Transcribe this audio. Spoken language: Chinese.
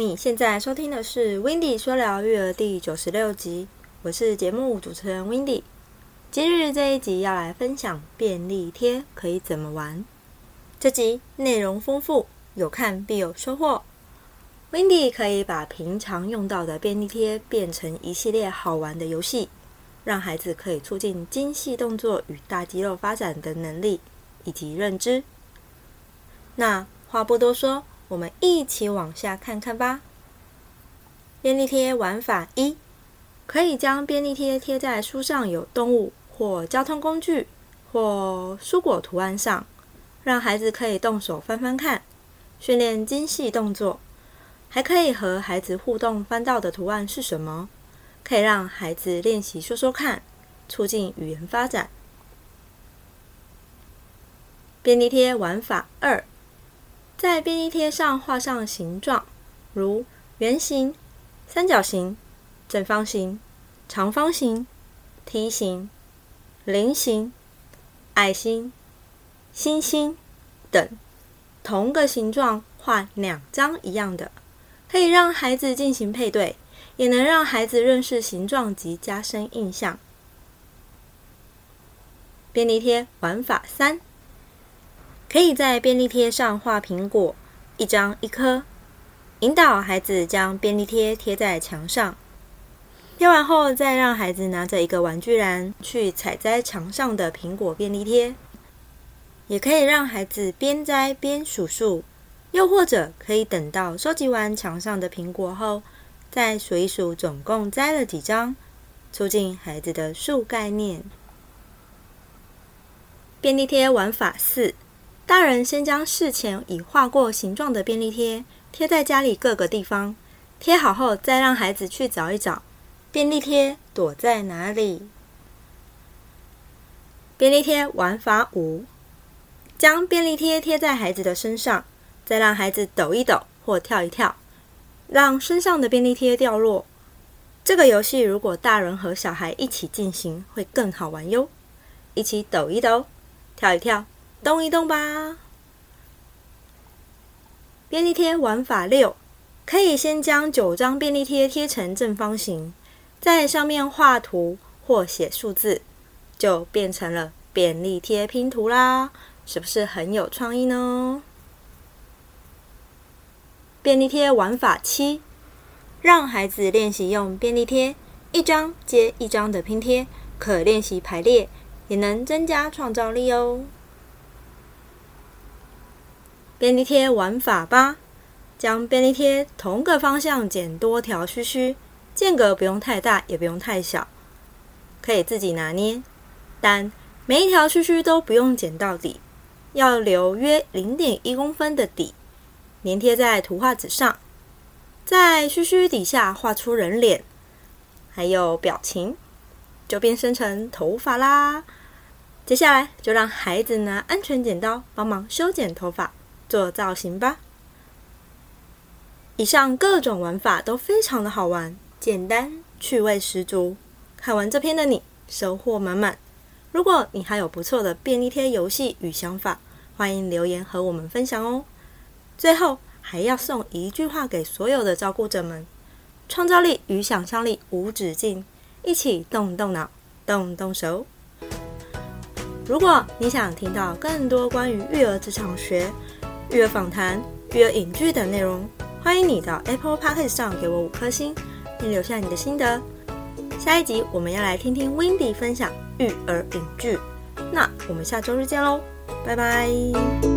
你现在收听的是《w i n d y 说聊育儿》第九十六集，我是节目主持人 w i n d y 今日这一集要来分享便利贴可以怎么玩。这集内容丰富，有看必有收获。w i n d y 可以把平常用到的便利贴变成一系列好玩的游戏，让孩子可以促进精细动作与大肌肉发展的能力以及认知。那话不多说。我们一起往下看看吧。便利贴玩法一：可以将便利贴贴在书上有动物或交通工具或蔬果图案上，让孩子可以动手翻翻看，训练精细动作。还可以和孩子互动，翻到的图案是什么？可以让孩子练习说说看，促进语言发展。便利贴玩法二。在便利贴上画上形状，如圆形、三角形、正方形、长方形、梯形、菱形、爱心、星星等，同个形状画两张一样的，可以让孩子进行配对，也能让孩子认识形状及加深印象。便利贴玩法三。可以在便利贴上画苹果，一张一颗，引导孩子将便利贴贴在墙上。贴完后，再让孩子拿着一个玩具篮去采摘墙上的苹果便利贴。也可以让孩子边摘边数数，又或者可以等到收集完墙上的苹果后，再数一数总共摘了几张，促进孩子的数概念。便利贴玩法四。大人先将事前已画过形状的便利贴贴在家里各个地方，贴好后再让孩子去找一找便利贴躲在哪里。便利贴玩法五：将便利贴贴在孩子的身上，再让孩子抖一抖或跳一跳，让身上的便利贴掉落。这个游戏如果大人和小孩一起进行，会更好玩哟！一起抖一抖，跳一跳。动一动吧！便利贴玩法六：可以先将九张便利贴贴成正方形，在上面画图或写数字，就变成了便利贴拼图啦！是不是很有创意呢？便利贴玩法七：让孩子练习用便利贴一张接一张的拼贴，可练习排列，也能增加创造力哦。便利贴玩法八：将便利贴同个方向剪多条须须，间隔不用太大，也不用太小，可以自己拿捏。但每一条须须都不用剪到底，要留约零点一公分的底，粘贴在图画纸上，在须须底下画出人脸，还有表情，就变身成头发啦。接下来就让孩子拿安全剪刀帮忙修剪头发。做造型吧。以上各种玩法都非常的好玩，简单趣味十足。看完这篇的你收获满满。如果你还有不错的便利贴游戏与想法，欢迎留言和我们分享哦。最后还要送一句话给所有的照顾者们：创造力与想象力无止境，一起动动脑，动动手。如果你想听到更多关于育儿职场学，育儿访谈、育儿影剧等内容，欢迎你到 Apple Podcast 上给我五颗星，并留下你的心得。下一集我们要来听听 w i n d y 分享育儿影剧，那我们下周日见喽，拜拜。